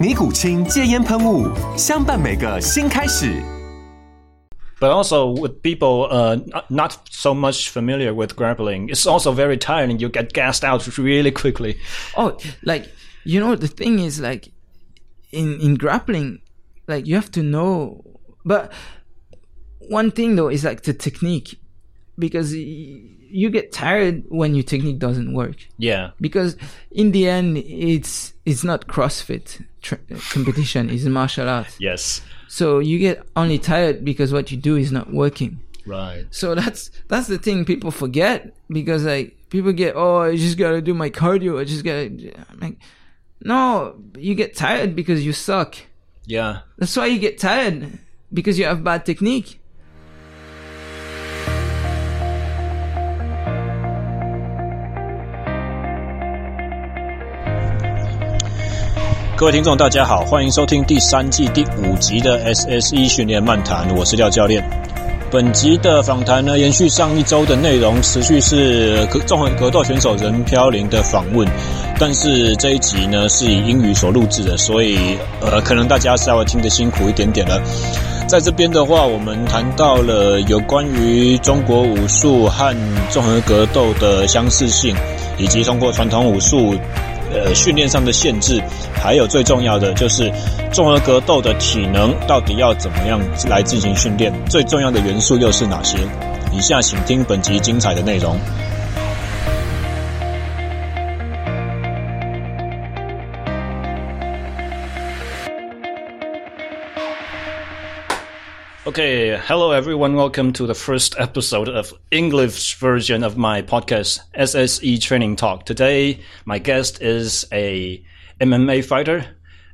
尼古清戒烟喷雾，相伴每个新开始。 But also with people uh, not- not so much familiar with grappling, it's also very tiring. You get gassed out really quickly. Oh, like you know, the thing is like in in grappling, like you have to know. But one thing though is like the technique, because y- you get tired when your technique doesn't work. Yeah, Because in the end, it's it's not CrossFit tr- competition; it's martial arts. yes, So you get only tired because what you do is not working. right. So that's that's the thing people forget because like people get oh I just gotta do my cardio I just gotta I'm like no you get tired because you suck Yeah, that's why you get tired because you have bad technique 各位听众，大家好，欢迎收听第三季第五集的 SSE 训练漫谈，我是廖教练。本集的访谈呢，延续上一周的内容，持续是格综合格斗选手任飘零的访问，但是这一集呢是以英语所录制的，所以呃，可能大家稍微听得辛苦一点点了。在这边的话，我们谈到了有关于中国武术和综合格斗的相似性，以及通过传统武术呃训练上的限制，还有最重要的就是综合格斗的体能到底要怎么样来进行训练，最重要的元素又是哪些？以下请听本集精彩的内容。Okay, hello everyone. Welcome to the first episode of English version of my podcast SSE Training Talk. Today, my guest is a MMA fighter,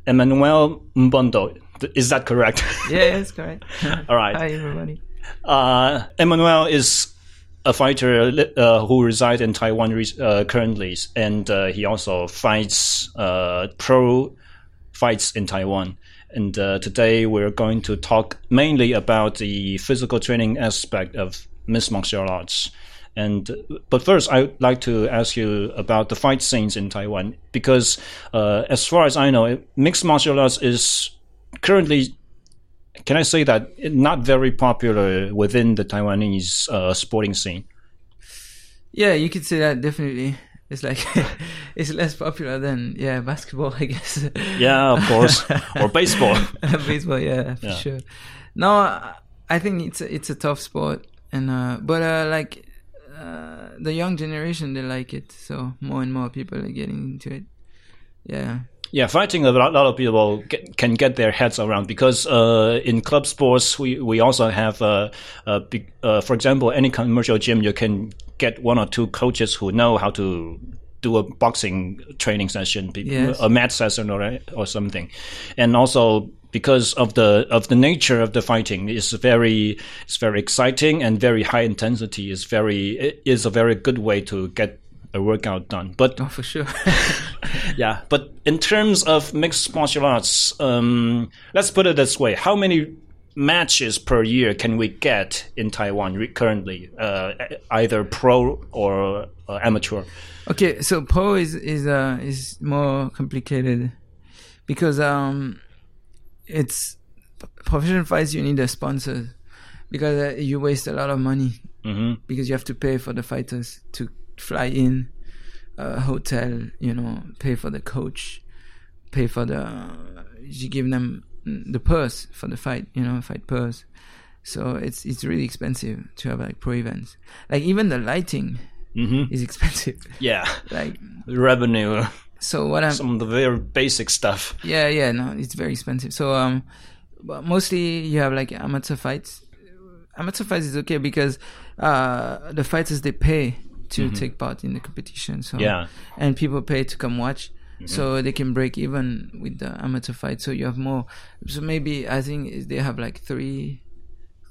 Emmanuel Mbondo. Is that correct? yeah that's correct All right. hi everybody Uh, Emmanuel is a fighter uh, who resides in Taiwan uh, currently, and uh, he also fights uh, pro fights in Taiwan. And uh, today we're going to talk mainly about the physical training aspect of mixed martial arts. And but first, I'd like to ask you about the fight scenes in Taiwan because, uh, as far as I know, mixed martial arts is currently can I say that not very popular within the Taiwanese uh, sporting scene? yeah you could say that definitely it's like it's less popular than yeah basketball I guess. Yeah, of course, or baseball. baseball yeah for Yeah. sure. No I- think it's a, it's a tough sport and uh but uh like uh the young generation they like it so more and more people are getting into it. Yeah. Yeah, fighting a lot, of people get, can get their heads around because uh, in club sports we, we also have uh, uh, big, uh, for example any commercial gym you can get one or two coaches who know how to do a boxing training session, Yes. a mat session or or something, and also because of the of the nature of the fighting is very it's very exciting and very high intensity is very is a very good way to get a workout done. But oh for sure yeah, but in terms of mixed martial arts, um, let's put it this way: How many matches per year can we get in Taiwan currently, uh, either pro or uh, amateur? Okay, so pro is is uh is more complicated because um it's professional fights you need a sponsor because uh, you waste a lot of money hmm because you have to pay for the fighters to fly in uh, hotel you know pay for the coach pay for the you give them the purse for the fight you know fight purse So it's it's really expensive to have like pro events. Like even the lighting Mm-hmm. is expensive. Yeah, like revenue, so what I'm some of the very basic stuff. yeah yeah no it's very expensive. So um, but mostly you have like amateur fights. Amateur fights is okay because uh the fighters they pay to take part in the competition. So Mm-hmm. Yeah. and people pay to come watch. Mm-hmm. So they can break even with the amateur fight. So you have more. So maybe I think they have like three,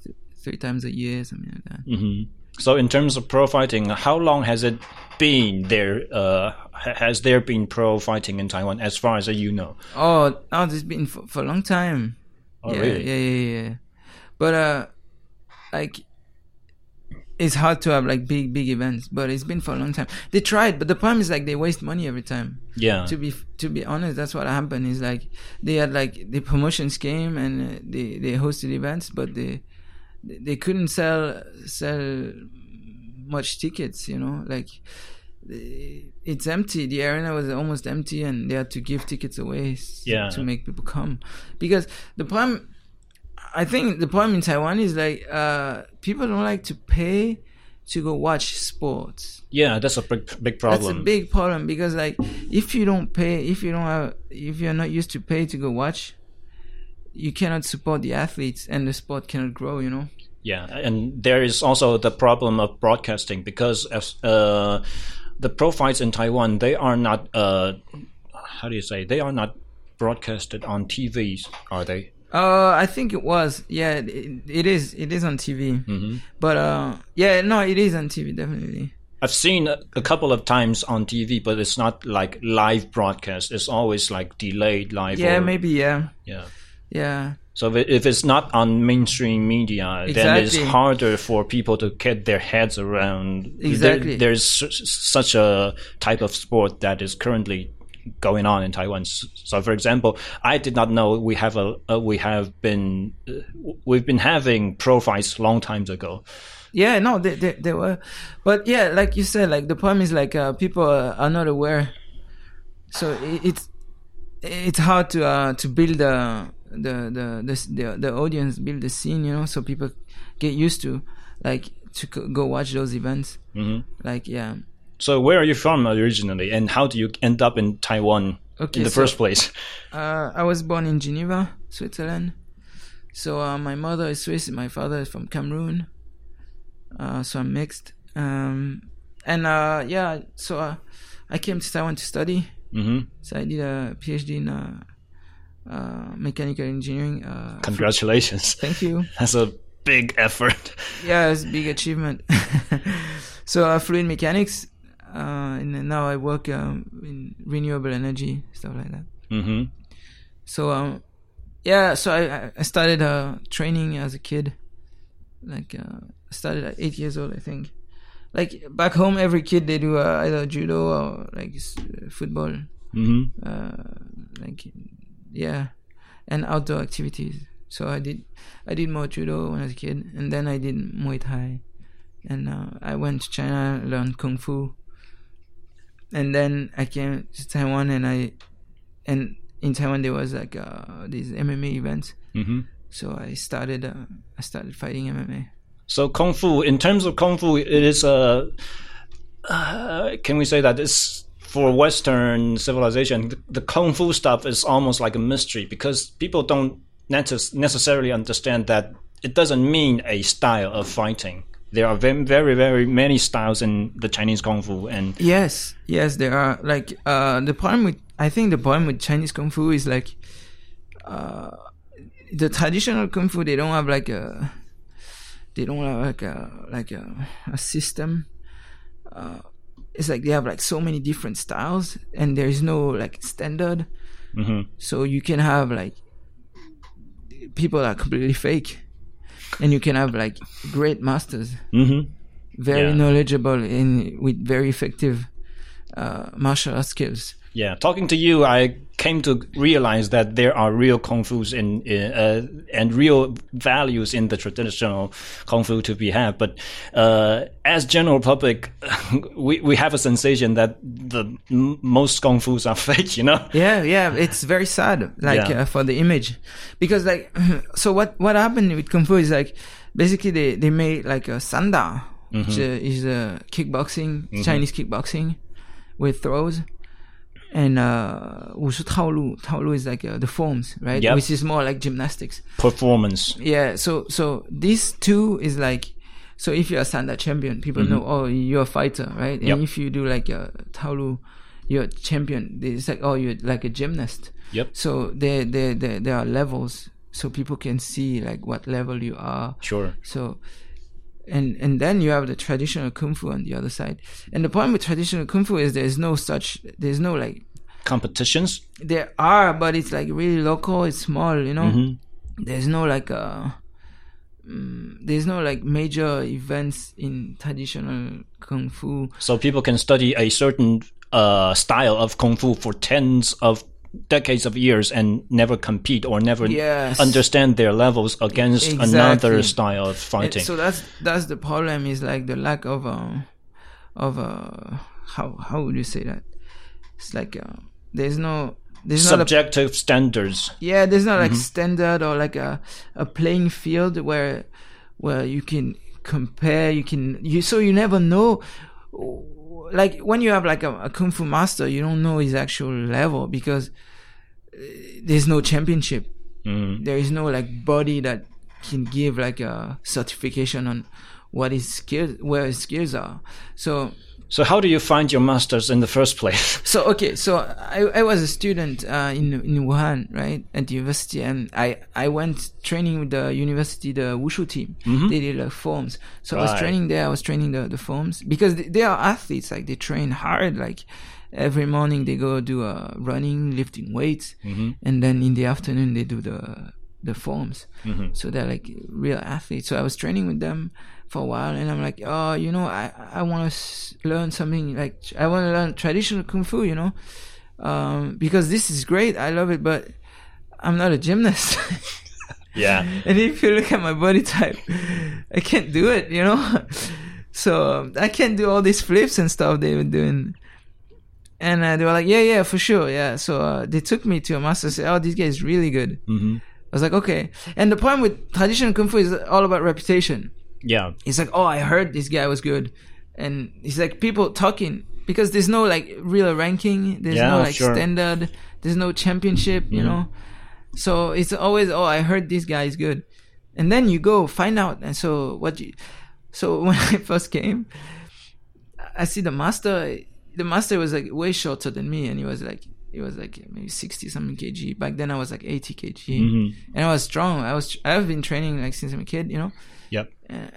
th- three times a year, something like that. Mm-hmm. So, in terms of pro fighting, how long has it been there? Uh, has there been pro fighting in Taiwan, as far as you know? Oh, oh, this has been for, for a long time. Oh, yeah, really? Yeah, yeah, yeah. But uh, like, it's hard to have like big, big events. But it's been for a long time. They tried, but the problem is like they waste money every time. Yeah. To be to be honest, that's what happened. Is like they had like the promotions came and they they hosted events, but they they couldn't sell sell much tickets. You know, like it's empty. The arena was almost empty, and they had to give tickets away Yeah. to make people come. Because the problem, I think, the problem in Taiwan is like uh, people don't like to pay to go watch sports. Yeah, that's a big, big problem. That's a big problem because like if you don't pay, if you don't have, if you're not used to pay to go watch, you cannot support the athletes, and the sport cannot grow. You know. Yeah, and there is also the problem of broadcasting because as, uh, the profiles in Taiwan, they are not. Uh, how do you say? They are not broadcasted on TVs, are they? Uh, I think it was. Yeah, it, it is. It is on TV. Mm-hmm. But uh, yeah, no, it is on TV definitely. I've seen a, couple of times on TV, but it's not like live broadcast. It's always like delayed live. Yeah, or- maybe. Yeah, Yeah. yeah. So if- it's not on mainstream media, then it's harder for people to get their heads around. There- Exactly. there's such a type of sport that is currently going on in Taiwan. So, for example, I did not know we have a uh, we have been uh, we've been having profiles long times ago. Yeah, no, they, they, they were, but yeah, like you said, like the problem is like uh, people are, not aware, so it, it's it's hard to uh, to build the the the the the, audience, build the scene, you know, so people get used to like to go watch those events. Mhm. Like yeah, So, where are you from originally, and how do you end up in Taiwan Okay, in the so- first place? uh, I was born in Geneva, Switzerland. So uh, my mother is Swiss, my father is from Cameroon. Uh, so I'm mixed. Um, and uh, yeah, so uh, I came to Taiwan to study. hmm So I did a PhD in uh, uh, mechanical engineering. Uh, Congratulations! thank you. That's a big effort. Yeah, it's a big achievement. so uh, fluid mechanics, uh, and now I work um, in renewable energy stuff like that. hmm So um, yeah, so I I started uh training as a kid. Like uh, I started at eight years old, I think. Like back home, every kid they do uh, either judo or like s- uh, football. hmm Uh, like yeah, and outdoor activities. So I did I did more judo when I was a kid, and then I did Muay Thai, and uh, I went to China learned kung fu. And then I came to Taiwan, and I and in Taiwan there was like uh, these MMA events. hmm So I started uh, I started fighting MMA. So kung fu, in terms of kung fu, it is a. Uh, can we say that it's for Western civilization? The, the kung fu stuff is almost like a mystery because people don't necess- necessarily understand that it doesn't mean a style of fighting. There are very, very, very many styles in the Chinese kung fu, and Yes, yes, there are like uh the problem with I think the problem with Chinese kung fu is like uh the traditional kung fu they don't have like a they don't have like a like a, a system. Uh it's like they have like so many different styles and there is no like standard. Mhm. So you can have like people are completely fake and you can have like great masters Mhm. very Yeah. knowledgeable in with very effective uh, martial arts skills. Yeah, talking to you, I came to realize that there are real kung fu's in, in uh, and real values in the traditional kung fu to be had. But uh, as general public, we we have a sensation that the m- most kung fu's are fake. You know? Yeah, yeah, it's very sad, like Yeah. uh, for the image, because like, so what what happened with kung fu is like basically they they made like a sanda, which uh, is a kickboxing Chinese kickboxing with throws and uh, wushu taolu taolu is like uh, the forms, right? Yep. Which is more like gymnastics. Performance. Yeah. So so these two is like so if you're a sanda champion, people mm-hmm. know oh you're a fighter, right? Yep. And if you do like a taolu, you're a champion. It's like oh you're like a gymnast. Yep. So there there there, there are levels, so people can see like what level you are. Sure. So and and then you have the traditional kung fu on the other side. And the problem with traditional kung fu is there's no such there's no like Competitions. there are, but it's like really local. It's small, you know. Mm-hmm. There's no like uh, mm, there's no like major events in traditional kung fu. So people can study a certain uh, style of kung fu for tens of decades of years and never compete or never Yes. understand their levels against another style of And fighting. so that's that's the problem is like the lack of um of uh how how would you say that? It's like uh, there's no there's not a Subjective standards. Yeah, there's not Mm-hmm. like standard or like a a playing field where where you can compare. You can you so you never know. Like when you have like a, a kung fu master, you don't know his actual level because there's no championship. Mm. There is no like body that can give like a certification on what his skills, where his skills are. So So how do you find your masters in the first place? so okay, so I, I was a student uh, in in Wuhan, right, at the university, and I I went training with the university the wushu team. They did like forms, so I was training there. I was training the the forms because they, they are athletes, like they train hard, like. Every morning they go do uh, running, lifting weights, and then in the afternoon they do the the forms. So they're like real athletes. So I was training with them for a while, and I'm like, oh, you know, I I want to s- learn something like I want to learn traditional kung fu, you know, um, because this is great. I love it, but I'm not a gymnast. Yeah. and if you look at my body type, I can't do it, you know. so um, I can't do all these flips and stuff they were doing. And uh, they were like, yeah, yeah, for sure, yeah. So uh, they took me to a master. Said, oh, this guy is really good. hmm I was like, okay. And the problem with traditional kung fu is all about reputation. Yeah. It's like, oh, I heard this guy was good, and it's like people talking because there's no like real ranking. There's Yeah, no like sure. standard. There's no championship. You Mm-hmm. know, so it's always, oh, I heard this guy is good, and then you go find out. And so what you, so when I first came, I see the master. The master was like way shorter than me, and he was like. He was like maybe sixty something kg. Back then I was like eighty kg, Mhm. and I was strong. I was I've been training like since I'm a kid, you know. Yep. And,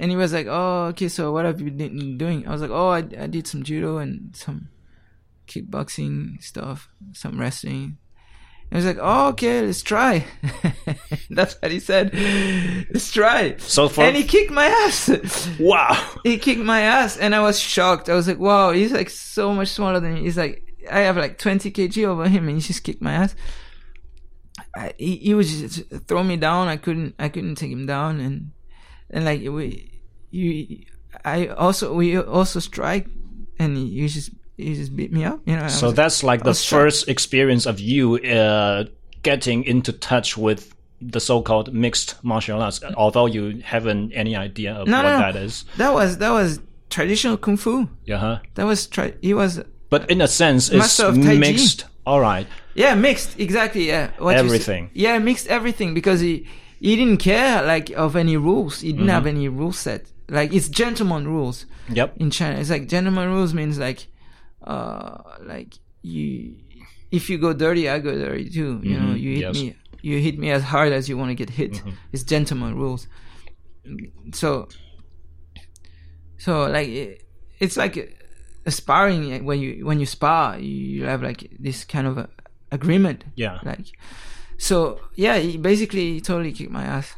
and he was like, "Oh, okay. So what have you been doing?" I was like, "Oh, I, I did some judo and some kickboxing stuff, some wrestling." He was like, "Oh, okay. Let's try." That's what he said. Let's try. So far. and he kicked my ass. wow. he kicked my ass, and I was shocked. I was like, "Wow, he's like so much smaller than me." He's like, I have like 20 kg over him, and he just kicked my ass. I, he, he was just throw me down. I couldn't, I couldn't take him down, and and like we, you, I also we also strike, and he, he just he just beat me up. You know. So was- that's like the shocked. first experience of you uh, getting into touch with the so-called mixed martial arts, although you haven't any idea of No, what no, that is. that was that was traditional kung fu. Yeah. huh? That was tri- he was But in a sense, it's mixed. All right. Yeah, mixed. Exactly. Yeah. What. Everything. Yeah, mixed everything because he he didn't care like of any rules. He didn't Mm-hmm. have any rule set. Like it's gentleman rules Yep. in China. It's like gentleman rules means like uh like you if you go dirty, I go dirty too. You know, Mhm, you hit yes. me you hit me as hard as you want to get hit. It's gentleman rules. So so like it, it's like sparring when you when you spar you have like this kind of a agreement Yeah. like so yeah he basically he totally kicked my ass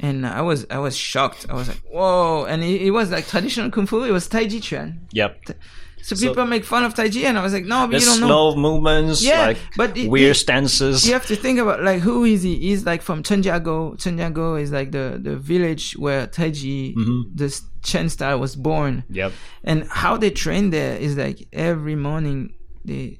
and i was i was shocked i was like whoa and it, it was like traditional kung fu it was tai chi chuan Yep. So people make fun of tai chi and i was like no but you don't know slow movements, Yeah, like but it- weird it- stances. you have to think about like who is he? He's like from Chenjiagou. Chenjiagou is like the the village where Taiji, this Chen style was born. Yep. And how they train there is like every morning they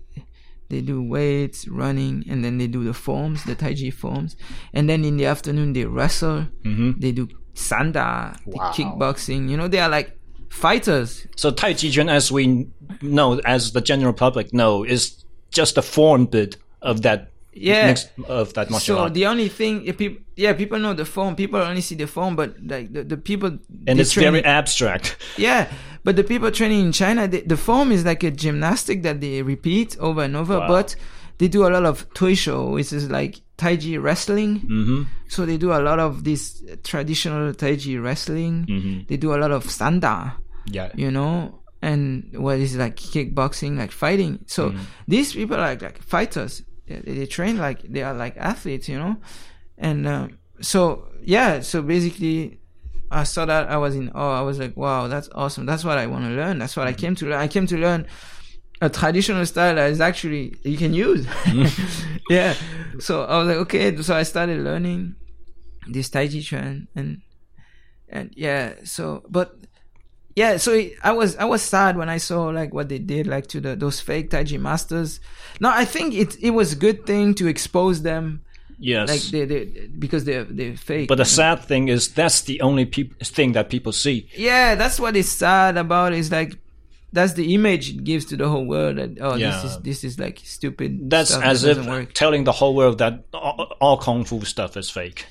they do weights, running, and then they do the forms, the Taiji forms, and then in the afternoon they wrestle. hmm They do sanda, Wow. kickboxing. You know, they are like fighters. So Tai Chi Chuan, as we know, as the general public know, is just a form bit of that Yeah. mix of that martial So art. the only thing, if people, yeah, people know the form. People only see the form, but like the, the people and it's train very abstract. Yeah, but the people training in China, the, the form is like a gymnastic that they repeat over and over. Wow. But they do a lot of tuishou, which is like Tai Chi wrestling. Mm-hmm. So they do a lot of this traditional Tai Chi wrestling. Mm-hmm. They do a lot of sanda, Yeah. you know, and what is like kickboxing, like fighting. So Mm-hmm. these people are like, like fighters. They, they train like they are like athletes, you know, and uh, so yeah. So basically, I saw that I was in oh I was like, wow, that's awesome. That's what I want to learn. That's what I came to learn. I came to learn a traditional style that is actually you can use. yeah. So I was like, okay. So I started learning this Tai Chi Chuan and and yeah. So but yeah. So it, I was I was sad when I saw like what they did like to the those fake Tai Chi masters. No, I think it it was a good thing to expose them Yes. like they they because they're they're fake. but the you know? sad thing is that's the only peop- thing that people see. Yeah, that's what is sad about. Is like that's the image it gives to the whole world that oh Yeah. this is this is like stupid. That's as that if work. telling the whole world that all, all kung fu stuff is fake.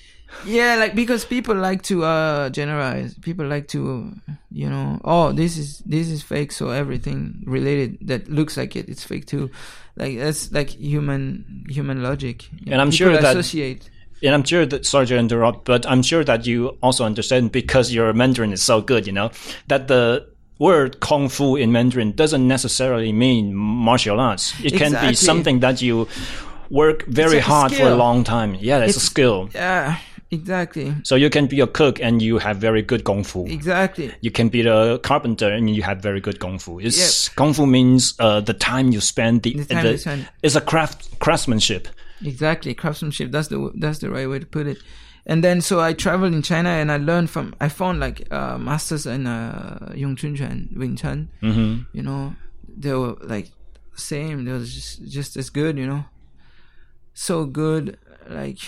Yeah, like because people like to uh generalize. People like to you know oh this is this is fake, so everything related that looks like it it's fake too. Like that's like human human logic. And I'm sure that- associate. And I'm sure that sorry to interrupt, but I'm sure that you also understand because your Mandarin is so good, you know, that the word kung fu in Mandarin doesn't necessarily mean martial arts. It can be something that you work very hard for a long time. Yeah, it's, a skill. Yeah, exactly, So you can be a cook and you have very good kung fu. exactly. You can be a carpenter and you have very good kung fu. It's kung fu means uh, the time you spend. The, The time you spend. It's a craft craftsmanship. Exactly, craftsmanship. That's the that's the right way to put it. And then so I traveled in China and I learned from I found like uh, masters in uh, Yong Chun Chuan, Wing Chun. Mm-hmm. You know, they were like same. They was just just as good. You know, so good. Like,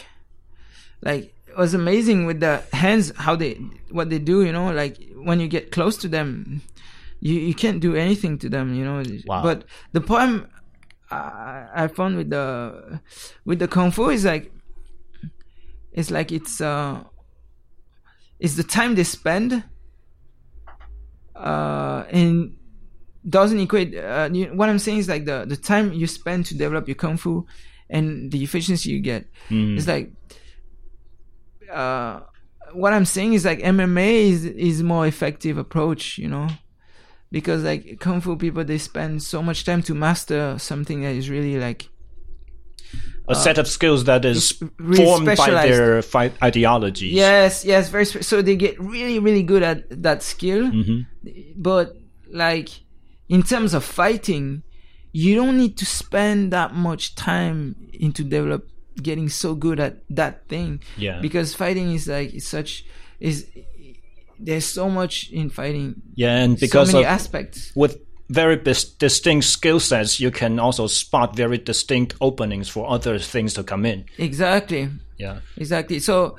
like was amazing with the hands how they what they do. You know, like when you get close to them, you you can't do anything to them. You know, Wow. but the problem I, I found with the with the kung fu is like it's like it's uh it's the time they spend uh and doesn't equate uh, you, what i'm saying is like the the time you spend to develop your kung fu and the efficiency you get it's like uh what i'm saying is like mma is is more effective approach you know? Because like kung fu people they spend so much time to master something that is really like A set of skills that is Uh, really formed by their fight ideologies. yes yes very spe- so they get really really good at that skill. But like in terms of fighting you don't need to spend that much time into develop getting so good at that thing. Yeah. because fighting is like it's such is there's so much in fighting. Yeah, and so because many of aspects. with very bis- distinct skill sets, you can also spot very distinct openings for other things to come in. exactly. Yeah. exactly. So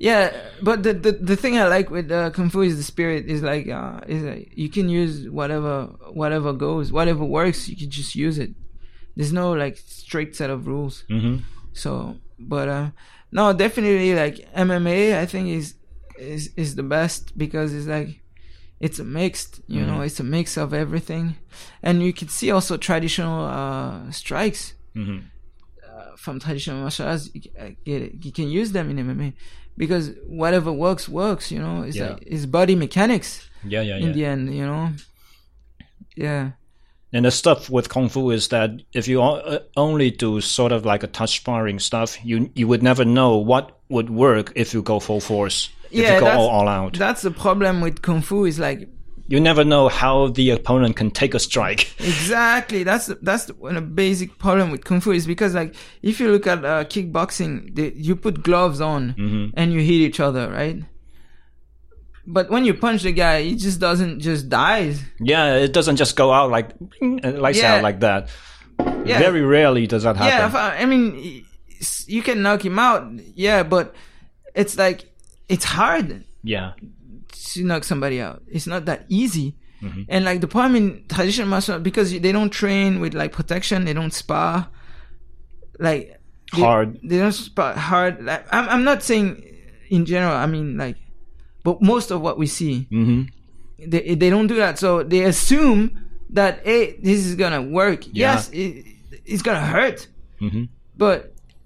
yeah but the the, the thing i like with uh, kung fu is the spirit is like uh is like you can use whatever whatever goes whatever works you can just use it. There's no like strict set of rules. Hmm so but uh no definitely like mma i think is is is the best because it's like it's a mixed you know it's a mix of everything and you can see also traditional uh strikes hmm uh, from traditional martial arts, you, get it. You can use them in MMA because whatever works works. You know, it's Yeah. like it's body mechanics Yeah, yeah, in yeah. the end. You know, yeah, And the stuff with kung fu is that if you uh, only do sort of like a touch sparring stuff, you you would never know what would work if you go full force. If Yeah, you go that's- all, all out, that's the problem with kung fu. Is like you never know how the opponent can take a strike. exactly that's that's the, one of the basic problem with kung fu is because like if you look at uh, kickboxing, they, you put gloves on Mm-hmm. and you hit each other, right? But when you punch the guy, he just doesn't just dies. Yeah, it doesn't just go out like lights Yeah. out like that. Yeah. Very rarely does that Yeah, happen. if I, I mean, you can knock him out. Yeah, but it's like it's hard. Yeah. to knock somebody out. It's not that easy. Mm-hmm. And like the problem in traditional martial art, because they don't train with like protection, they don't spar, like they, Hard. They don't spar hard. Like I'm, I'm not saying in general. I mean like, but most of what we see, hmm they they don't do that. So they assume that hey, this is gonna work. Yeah. Yes, it, it's gonna hurt, hmm but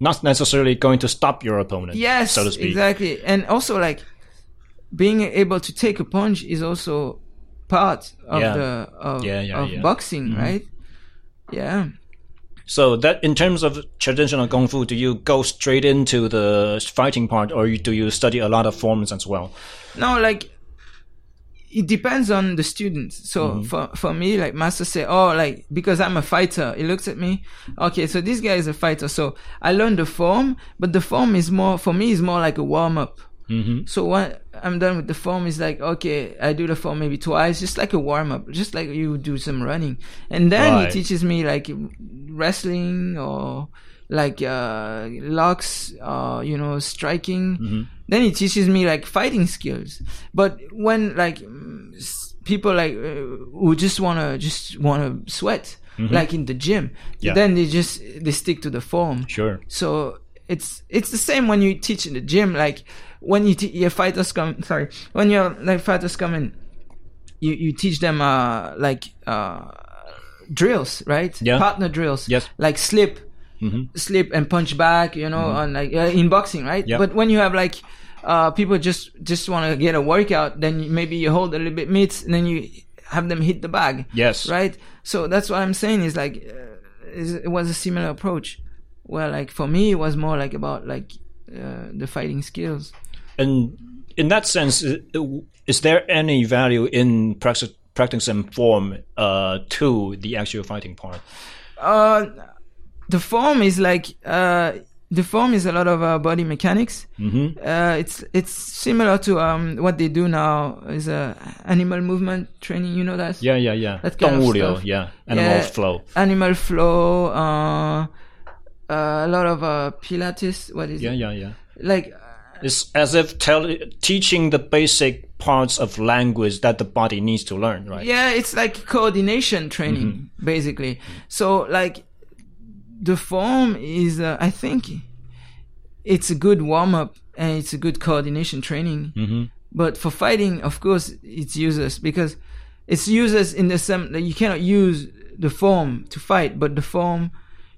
Not necessarily going to stop your opponent. Yes, So to speak. exactly. And also like being able to take a punch is also part of Yeah. the of, Yeah, of yeah. Mm-hmm. boxing, right? Yeah. So that in terms of traditional kung fu, do you go straight into the fighting part, or do you study a lot of forms as well? No, like it depends on the students. So Mm-hmm. for for me, like master say, oh, like because I'm a fighter, he looks at me. Okay, so this guy is a fighter. So I learn the form, but the form is more for me is more like a warm up. Mm-hmm. So when I'm done with the form, it's like okay, I do the form maybe twice, just like a warm up, just like you do some running, and then Right. he teaches me like wrestling or like uh locks, uh you know, striking. Mm-hmm. Then he teaches me like fighting skills. But when like people like uh, who just wanna just wanna sweat, like in the gym, Mm-hmm. Yeah. then they just they stick to the form. Sure. So it's it's the same when you teach in the gym. Like when you te- your fighters come, sorry, when your like fighters come in, you you teach them uh like uh drills, right? Yeah. Partner drills. Yes. Like slip, Mm-hmm. slip and punch back. You know, on like uh, in boxing, right? Yeah. But when you have like uh people just just want to get a workout, then maybe you hold a little bit mitts and then you have them hit the bag Yes. right? So that's what I'm saying is like uh, is, it was a similar approach well like for me it was more like about like uh, the fighting skills and in that sense is there any value in practice, practicing form uh, to the actual fighting part uh, the form is like uh, the form is a lot of uh, body mechanics. Mm -hmm. uh, it's it's similar to um, what they do now is uh, animal movement training. You know that? Yeah, yeah, yeah. That kind of stuff. yeah. Animal yeah, flow. Animal flow. Uh, uh, a lot of uh, Pilates. What is Yeah, it? yeah, yeah. Yeah. Like It's as if tell, teaching the basic parts of language that the body needs to learn, right? Yeah, it's like coordination training, basically. So, like, the form is, uh, I think, it's a good warm up and it's a good coordination training. Mm-hmm. But for fighting, of course, it's useless because it's useless in the sense that you cannot use the form to fight, but the form,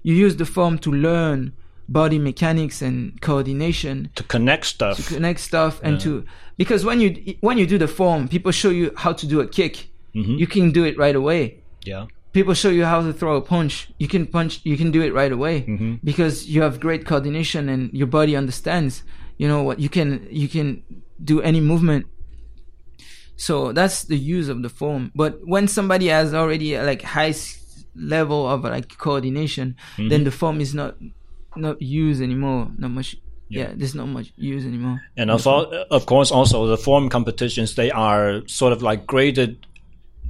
you use the form to learn body mechanics and coordination. To connect stuff. to connect stuff and to because when you when you do the form people show you how to do a kick. Mm-hmm. You can do it right away. Yeah. people show you how to throw a punch. You can punch you can do it right away mm-hmm. because you have great coordination and your body understands you know what you can you can do any movement. So that's the use of the form. But when somebody has already like high level of like coordination then mm-hmm. the form is not not used anymore not much yeah, there's not much use anymore And of, al- of course, also the form competitions, they are sort of like graded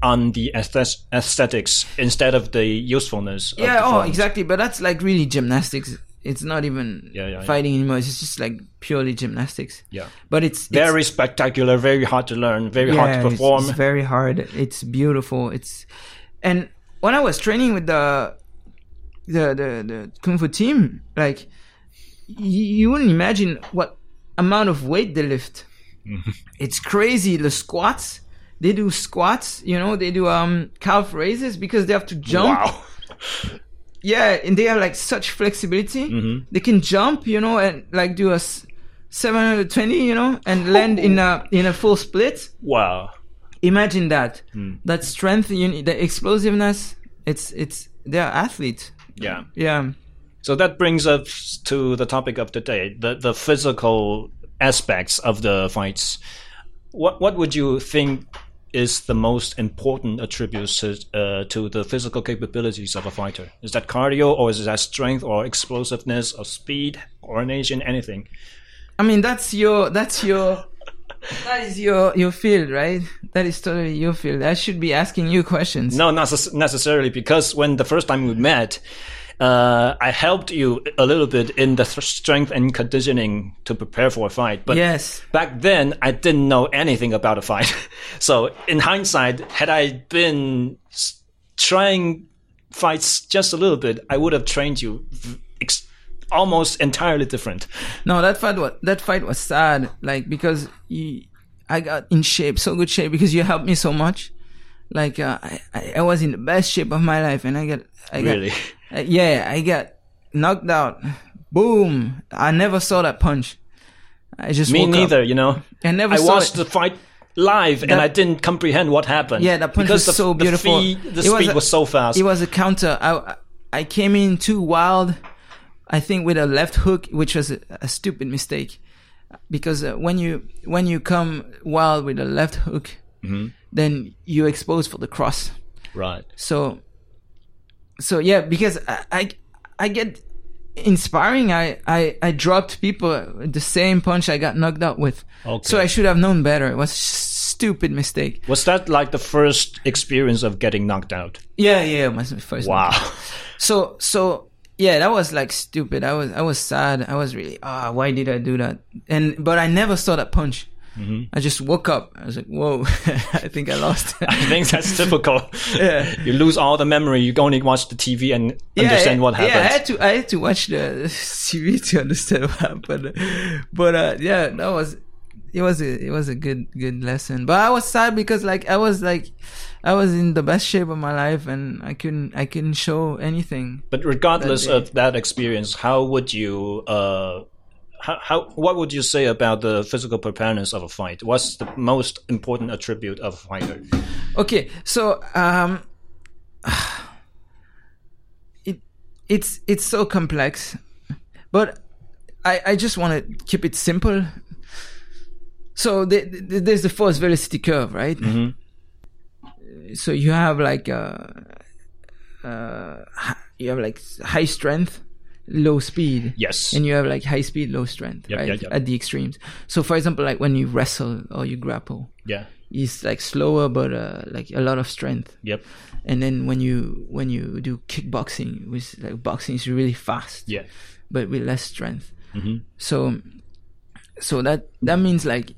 on the aesthetics instead of the usefulness. of yeah the oh forms. exactly but that's like really gymnastics it's not even Yeah, yeah, yeah. fighting anymore it's just like purely gymnastics Yeah. but it's, it's Very spectacular, very hard to learn, very hard to it's- perform. It's, very hard. It's beautiful. It's and when I was training with the the the, the kung fu team, like y- you wouldn't imagine what amount of weight they lift. It's crazy. The squats. They do squats, you know, they do um calf raises because they have to jump. Wow. Yeah, and they have like such flexibility. Mm-hmm. They can jump, you know, and like do a s- 720, you know, and land in a in a full split. Wow. Imagine that Hmm. that strength you need, the explosiveness it's it's they're athletes Yeah. yeah So that brings us to the topic of the day, the, the physical aspects of the fights. What what would you think is the most important attributes to, uh, to the physical capabilities of a fighter? Is that cardio, or is that strength, or explosiveness, or speed, coordination, anything? i mean that's your that's your that is your your field right that is totally your field i should be asking you questions No, not necessarily, because when the first time we met, uh, I helped you a little bit in the strength and conditioning to prepare for a fight. But Yes. back then, I didn't know anything about a fight. so in hindsight, had I been trying fights just a little bit, I would have trained you almost entirely different. No, that fight was that fight was sad. Like because you, I got in shape, so good shape because you helped me so much. Like uh, I, I was in the best shape of my life, and I got I got Really? uh, yeah, I got knocked out. Boom! I never saw that punch. I just Me woke up. neither, you know. I never I watched it. the fight live and I didn't comprehend what happened. Yeah, that punch because was the, so the beautiful. the It was speed a- was so fast. It was a counter. I I came in too wild. I think with a left hook, which was a, a stupid mistake, because uh, when you when you come wild with a left hook, Mm-hmm. then you expose for the cross. right. So, so yeah, because I I, I get inspiring. I, I I dropped people the same punch I got knocked out with. Okay. So I should have known better. It was a stupid mistake. Was that like the first experience of getting knocked out? Yeah, yeah, my first. Wow. So so yeah, that was like stupid. I was I was sad. I was really ah, why did I do that? And but I never saw that punch. Mm-hmm. I just woke up. I was like, whoa, I think I lost. I think that's typical. Yeah. You lose all the memory. You only watch the TV and understand what happened. Yeah, I had to I had to watch the TV to understand what happened. But uh, yeah, that was it was a it was a good good lesson. But I was sad because like I was like I was in the best shape of my life and I couldn't I couldn't show anything. But regardless That of that experience, how would you uh how, how what would you say about the physical preparedness of a fight? What's the most important attribute of a fighter? Okay, so um, it it's it's so complex, but I I just want to keep it simple. So the, the, there's the force velocity curve, right? So you have like uh, uh, you have like high strength, low speed. Yes. And you have like high speed, low strength, Yep, right? yep, yep. At the extremes. So for example, like when you wrestle or you grapple, yeah. it's like slower but uh, like a lot of strength Yep. and then when you when you do kickboxing which like boxing is really fast Yeah. but with less strength Mhm. so so that that means like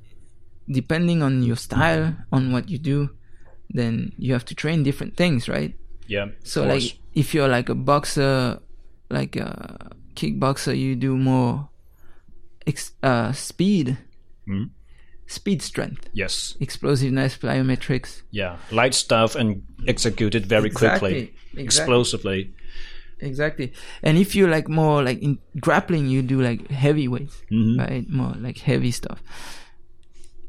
depending on your style on what you do then you have to train different things right Yeah. so like course. if you're like a boxer like a kickboxer you do more ex- uh speed Mhm. speed strength yes. explosiveness plyometrics Yeah. Light stuff and execute it very quickly, Exactly, exactly. explosively. Exactly. And if you like more like in grappling, you do like heavy weights, Mm-hmm. right? More like heavy stuff.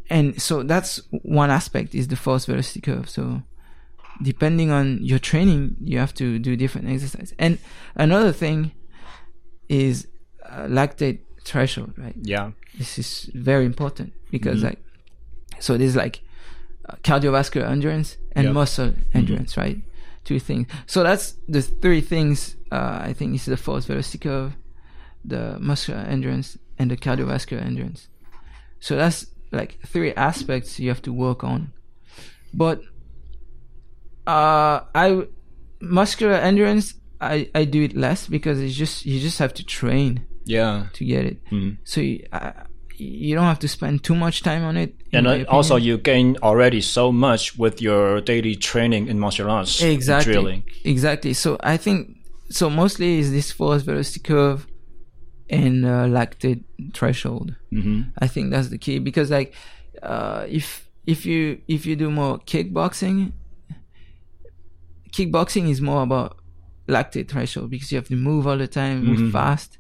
And so that's one aspect is the force velocity curve. So depending on your training, you have to do different exercises. And another thing is uh, lactate threshold, right? Yeah. This is very important because Mm-hmm. like, so there's like uh, cardiovascular endurance and Yeah. muscle endurance, right? Two things. So that's the three things. Uh, I think is the force velocity curve, the muscular endurance, and the cardiovascular endurance. So that's like three aspects you have to work on. But uh, I muscular endurance, I I do it less because it's just you just have to train Yeah. to get it. Mhm. So you, uh, you don't have to spend too much time on it. And uh, also, you gain already so much with your daily training in martial arts, exactly, drilling. exactly. So I think so. Mostly is this force velocity curve and uh, lactate threshold. hmm I think that's the key because like uh, if if you if you do more kickboxing, kickboxing is more about lactate threshold because you have to move all the time, move Mhm. fast.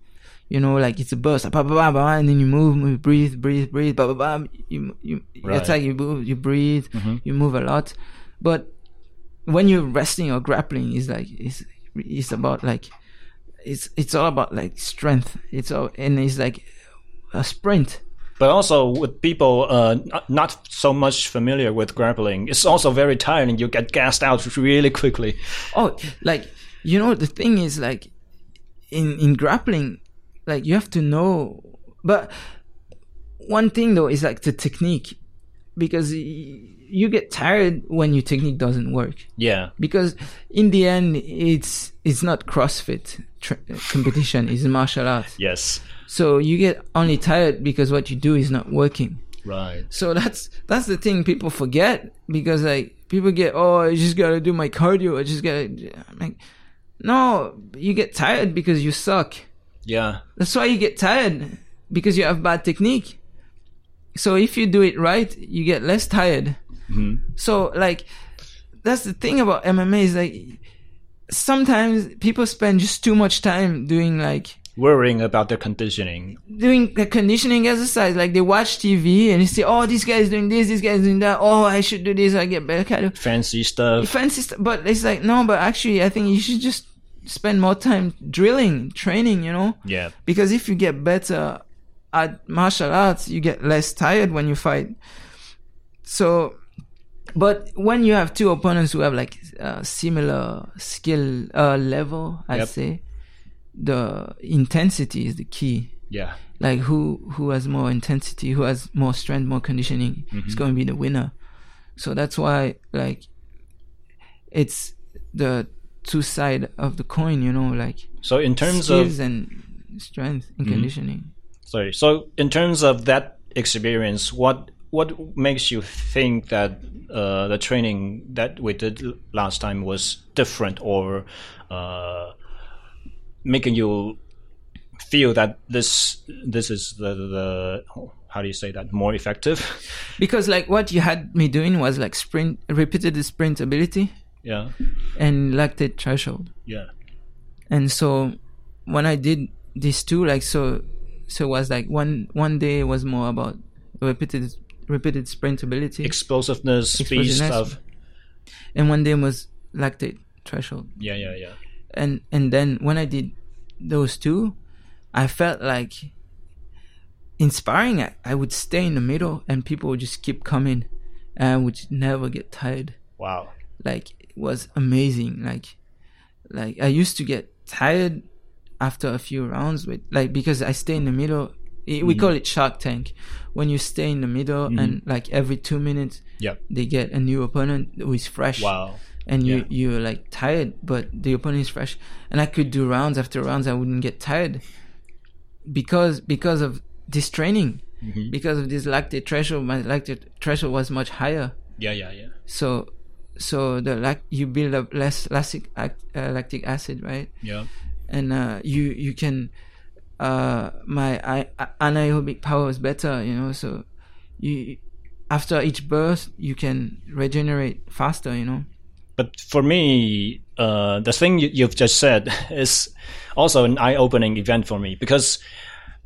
You know, like it's a burst, bah, bah, bah, bah, and then you move, move, breathe, breathe, breathe, blah, blah, blah. You, you, Right. it's like you move, you breathe, Mhm. you move a lot. But when you're wrestling or grappling, it's like, it's, it's about like, it's, it's all about like strength. It's all, and it's like a sprint. But also with people uh, not, not so much familiar with grappling, it's also very tiring. You get gassed out really quickly. Oh, like you know, the thing is like in in grappling, like you have to know. But one thing though is like the technique, because y- you get tired when your technique doesn't work Yeah. because in the end it's it's not CrossFit tra- competition it's martial arts Yes. so you get only tired because what you do is not working Right. so that's that's the thing people forget because like people get oh I just gotta do my cardio I just gotta I'm like no you get tired because you suck Yeah. that's why you get tired because you have bad technique so if you do it right you get less tired Mm-hmm. so like that's the thing about MMA is like sometimes people spend just too much time doing like Worrying about their conditioning. doing the conditioning exercise. Like they watch TV and they say, "Oh, this guy is doing this, this guy is doing that. Oh, I should do this. I get better cardio." Fancy stuff. Fancy, stuff but it's like no. But actually, I think you should just spend more time drilling, training. You know, Yeah. because if you get better at martial arts, you get less tired when you fight. So, but when you have two opponents who have like uh, similar skill uh, level, I'd Yep. say the intensity is the key Yeah. like who who has more intensity who has more strength more conditioning is going to be the winner so that's why like it's the two side of the coin you know like So in terms skills of and strength and conditioning sorry. So in terms of that experience, what what makes you think that uh, the training that we did last time was different or uh, making you feel that this this is the the how do you say that more effective? because like what you had me doing was like sprint repeated sprint ability yeah. and lactate threshold Yeah. and so when I did these two, like so, so it was like one one day was more about repeated repeated sprint ability, Explosiveness, speed stuff. and one day was lactate threshold. Yeah, yeah, yeah. And and then when I did those two, I felt like inspiring. I, I would stay in the middle, and people would just keep coming, and I would never get tired. Wow. like it was amazing like like i used to get tired after a few rounds with like because i stay in the middle We call it shark tank when you stay in the middle and like every two minutes Yeah. they get a new opponent who is fresh Wow. and you Yeah. you're like tired but the opponent is fresh and i could do rounds after rounds i wouldn't get tired because because of this training Mm-hmm. because of this lactate threshold my lactate threshold was much higher Yeah, yeah, yeah. so so the lac you build up less lactic ac- uh, lactic acid right Yeah. and uh, you you can uh my I, anaerobic power is better you know so you after each burst you can regenerate faster you know But for me, uh, the thing you, you've just said is also an eye-opening event for me because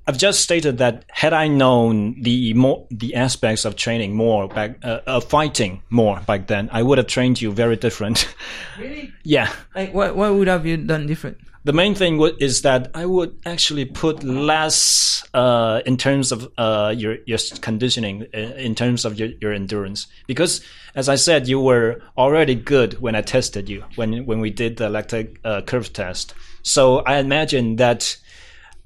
I've just stated that had I known the more the aspects of training more back, uh, of fighting more back then, I would have trained you very different. really yeah. like what what would have you done different The main thing wa- is that I would actually put less uh, in terms of uh, your your conditioning, uh, in terms of your, your endurance, because as I said, you were already good when I tested you when when we did the lactic uh, curve test. So I imagine that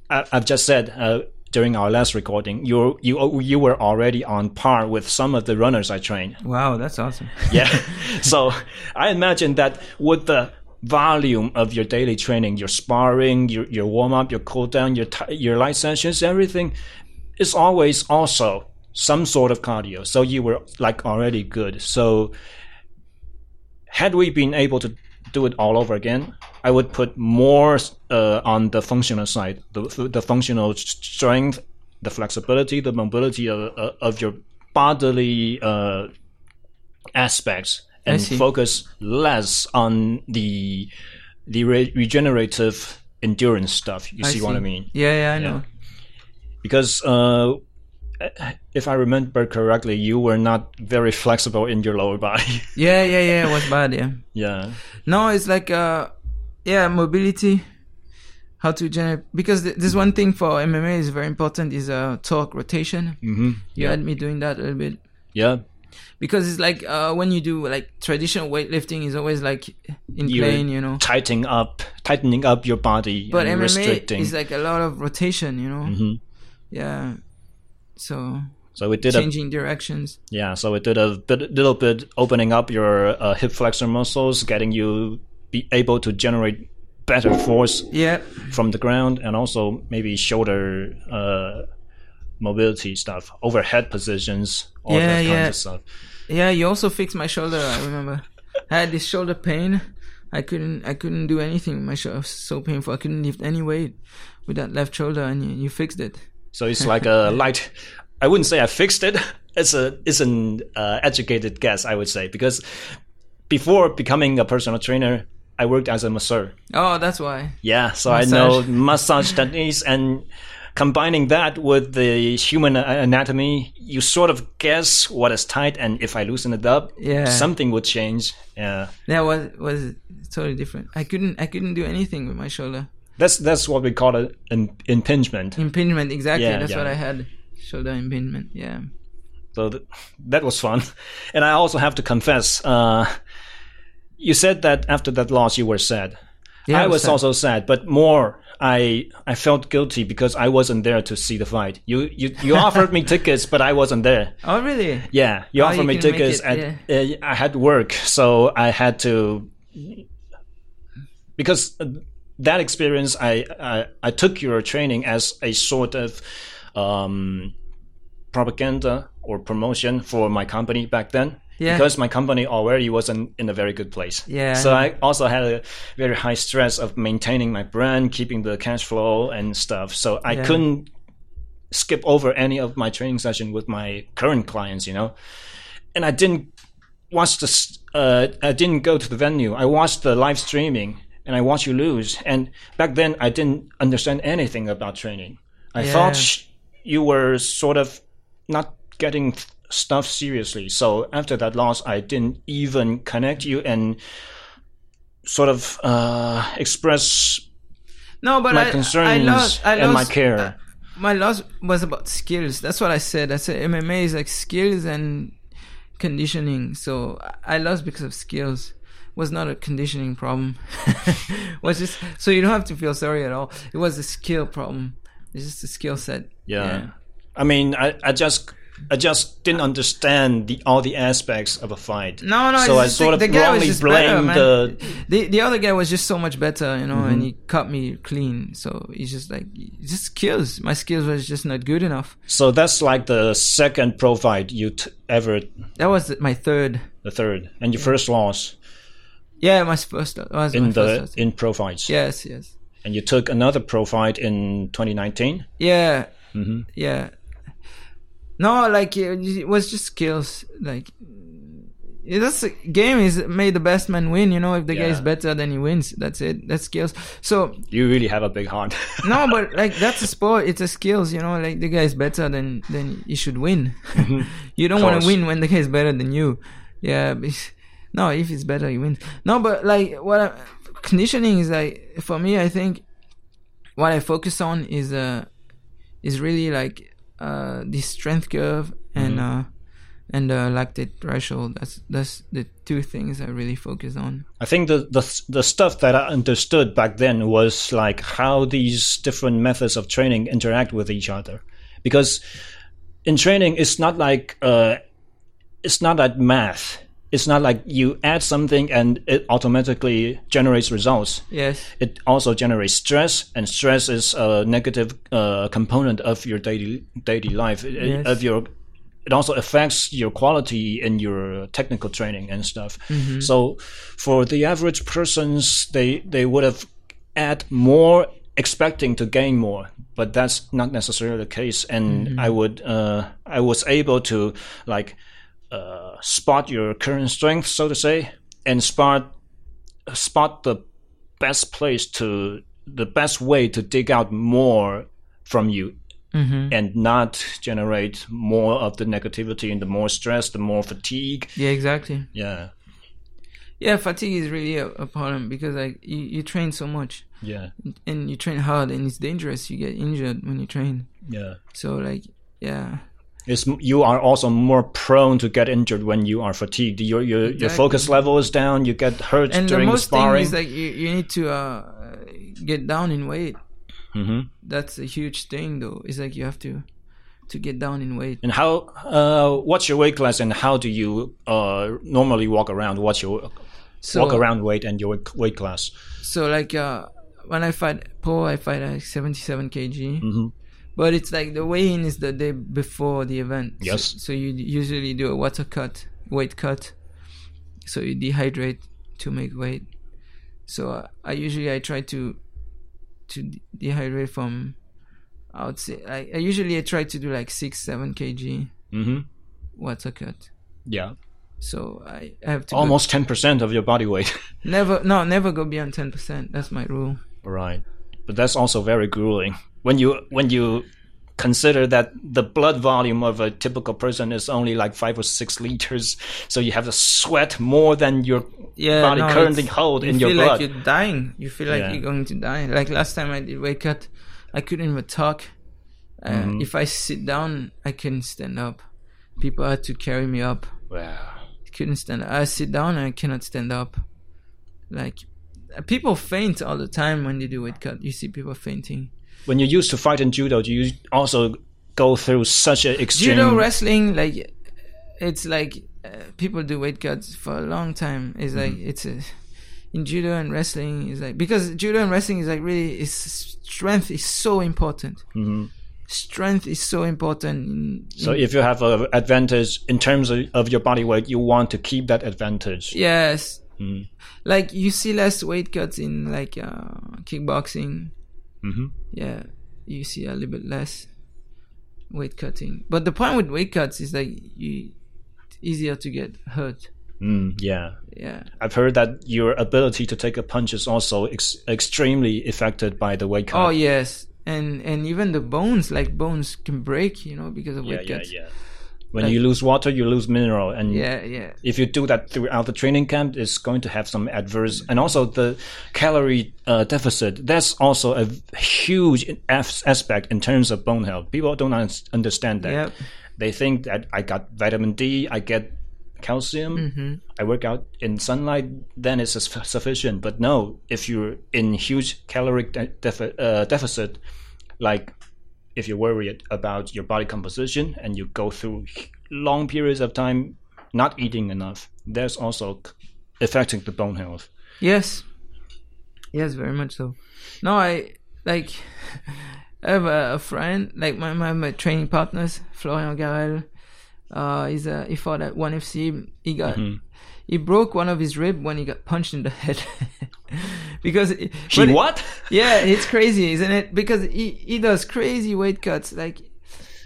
I, I've just said. Uh, during our last recording, you you you were already on par with some of the runners I trained. wow that's awesome Yeah. so I imagine that with the volume of your daily training, your sparring, your, your warm up, your cool down, your, ti your light sessions, everything is always also some sort of cardio. So you were like already good. So had we been able to do it all over again, I would put more uh, on the functional side, the, the functional strength, the flexibility, the mobility of, of your bodily uh, aspects, and focus less on the the re- regenerative endurance stuff. You see, what I mean? yeah yeah i know Because uh, if I remember correctly, you were not very flexible in your lower body. yeah yeah yeah it was bad yeah yeah. No, it's like uh, yeah, mobility. How to generate because th- there's one thing for MMA is very important is uh torque rotation. Mm-hmm. You had me doing that a little bit Yeah. Because it's like uh when you do like traditional weightlifting is always like in You're plane, you know. tightening up, tightening up your body, But and MMA restricting. is like a lot of rotation, you know. Mhm. Yeah. So So we did a changing directions. yeah. So we did a bit, little bit opening up your uh, hip flexor muscles, getting you be able to generate better force Yeah, from the ground, and also maybe shoulder uh, mobility stuff, overhead positions, all Yeah, that kinds yeah. of stuff. yeah. You also fixed my shoulder. I remember. I had this shoulder pain. I couldn't. I couldn't do anything. with My shoulder was so painful. I couldn't lift any weight with that left shoulder, and you, you fixed it. So it's like a light. I wouldn't say I fixed it. It's a it's an uh, educated guess, I would say, because before becoming a personal trainer, I worked as a masseur. Oh, that's why. Yeah, so Massage. I know massage techniques and combining that with the human anatomy, you sort of guess what is tight, and if I loosen it up, Yeah. something would change. Yeah, That was was totally different. I couldn't. I couldn't do anything with my shoulder. that's that's what we call it an impingement. Impingement. Exactly. Yeah, that's yeah. what I had. Shoulder impingement. Yeah. So th- that was fun. And I also have to confess, uh, you said that after that loss you were sad. Yeah, I I was also sad, but more I I felt guilty because I wasn't there to see the fight. You you, you offered me tickets, but I wasn't there. Oh, really? Yeah, you Oh, offered you me tickets, it, and uh, I had work, so I had to because that experience, I, I I took your training as a sort of um, propaganda or promotion for my company back then. Yeah. Because my company already wasn't in a very good place. Yeah, So I also had a very high stress of maintaining my brand, keeping the cash flow and stuff. So I Yeah. couldn't skip over any of my training session with my current clients, you know. And I didn't watch the. Uh, I didn't go to the venue. I watched the live streaming, and I watched you lose. And back then, I didn't understand anything about training. I Yeah. thought you were sort of not getting stuff seriously. So after that loss, I didn't even connect you and sort of uh, express No, but my I, concerns I lost. I and my care. uh, my loss was about skills. That's what I said. I said MMA is like skills and conditioning. So I lost because of skills. Was not a conditioning problem. was just so you don't have to feel sorry at all. It was a skill problem. It's just a skill set. Yeah. I mean, I, I just I just didn't understand the all the aspects of a fight. No, no. So I just sort the, of the guy was wrongly better, blamed man. the. Mm-hmm. the the other guy was just so much better, you know, and he cut me clean. So he's just like just skills. My skills was just not good enough. So that's like the second pro fight you t- ever, That was my third. the third, and your first loss Yeah, my first was my in the loss. in pro fights. Yes, yes. And you took another pro fight in 2019. Yeah. Mm-hmm. Yeah. No, like it was just skills. Like this game is made the best man win. You know, if the guy is better, then he wins. That's it. That's skills. So You really have a big heart. no, but like that's a sport. It's a skills. You know, like the guy is better, then then you should win. you don't want to win when the guy is better than you. Yeah. No, if it's better, you win. No, but like what I, conditioning is like for me. I think what I focus on is uh is really like uh the strength curve and uh and the lactate threshold. That's that's the two things I really focus on. I think the, the the stuff that I understood back then was like how these different methods of training interact with each other, because in training it's not like uh, it's not like math. It's not like you add something and it automatically generates results. Yes. It also generates stress, and stress is a negative uh, component of your daily daily life. It- Yes. Of your, it also affects your quality in your technical training and stuff. So, for the average persons, they they would have add more, expecting to gain more, but that's not necessarily the case. And I would, uh, I was able to like uh, spot your current strength, so to say, and spot spot the best place to the best way to dig out more from you Mm-hmm. and not generate more of the negativity and the more stress the more fatigue Yeah. Exactly. yeah Yeah, fatigue is really a, a problem because like you, you train so much yeah and you train hard and it's dangerous. You get injured when you train. yeah So like yeah. It's you are also more prone to get injured when you are fatigued your your, your focus level is down you get hurt And during the most thing is like you, you need to uh get down in weight. hmm That's a huge thing though. It's like you have to to get down in weight. And how? Uh, what's your weight class, and how do you uh, normally walk around? What's your So walk around weight and your weight class? So like uh, when I fight Paul, I fight at 77 kg. Mhm. But it's like the weigh-in is the day before the event. Yes. So, you usually do a water cut, weight cut. So you dehydrate to make weight. So uh, I usually I try to to dehydrate from. I would say I, I usually I try to do like six seven kg hmm water cut. Yeah, So I, I have to almost ten percent of your body weight. never no never go beyond ten percent. That's my rule. right, but that's also very grueling when you when you consider that the blood volume of a typical person is only like five or six liters, so you have to sweat more than your yeah, body no, currently hold in your blood. You feel like you're dying. You feel like Yeah. you're going to die. Like last time I did weight cut, I couldn't even talk. Uh, Mm-hmm. If I sit down, I couldn't stand up. People had to carry me up. Wow. I couldn't stand. I sit down, I cannot stand up. Like people faint all the time when they do weight cut. You see people fainting. When you used to fight in judo, do you also go through such an extreme? Judo wrestling, like it's like uh, people do weight cuts for a long time. It's like Mm-hmm. it's a in judo and wrestling is like because judo and wrestling is like really is strength is so important. Mhm. Strength is so important. In, So in- if you have an advantage in terms of, of your body weight, you want to keep that advantage. yes, Mm. like you see less weight cuts in like uh, kickboxing. Mhm. Yeah, you see a little bit less weight cutting. But the point with weight cuts is like you it's easier to get hurt. Mm, yeah. Yeah. I've heard that your ability to take a punch is also ex- extremely affected by the weight cut. Oh yes, and and even the bones, like bones, can break, you know, because of yeah, weight yeah, cuts. yeah. When you lose water, you lose mineral, and yeah, yeah. if you do that throughout the training camp, it's going to have some adverse, and also the calorie uh, deficit. That's also a huge aspect in terms of bone health. People don't un- understand that. Yep. They think that I got vitamin D, I get calcium, Mm-hmm. I work out in sunlight, then it's sufficient. But no, if you're in huge caloric de- uh, deficit, like if you're worried about your body composition and you go through long periods of time not eating enough, that's also affecting the bone health. Yes. Yes, very much so. No, I like. I have a, friend, like my, my my training partners, Florian Garel. Uh, he's a he fought at one FC. He got Mm-hmm. He broke one of his rib when he got punched in the head. because it- He but- what? Yeah, it's crazy, isn't it? Because he he does crazy weight cuts, like.